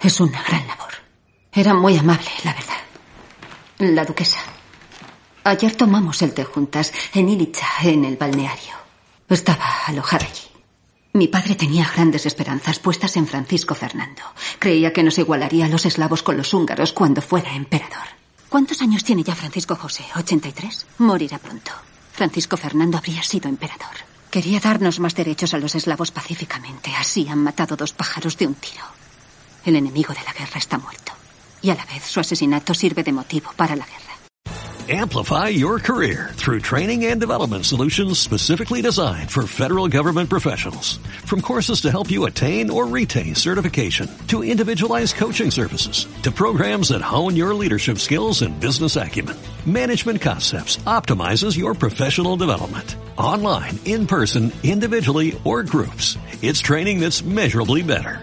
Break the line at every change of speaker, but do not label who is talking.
Es una gran labor. Era muy amable, la verdad. La duquesa. Ayer tomamos el té juntas en Ilicha, en el balneario. Estaba alojada allí. Mi padre tenía grandes esperanzas puestas en Francisco Fernando. Creía que nos igualaría a los eslavos con los húngaros cuando fuera emperador. ¿Cuántos años tiene ya Francisco José? ¿83? Morirá pronto. Francisco Fernando habría sido emperador. Quería darnos más derechos a los eslavos pacíficamente. Así han matado dos pájaros de un tiro. El enemigo de la guerra está muerto. Y a la vez su asesinato sirve de motivo para la guerra.
Amplify your career through training and development solutions specifically designed for federal government professionals. From courses to help you attain or retain certification, to individualized coaching services, to programs that hone your leadership skills and business acumen, Management Concepts optimizes your professional development. Online, in person, individually, or groups. It's training that's measurably better.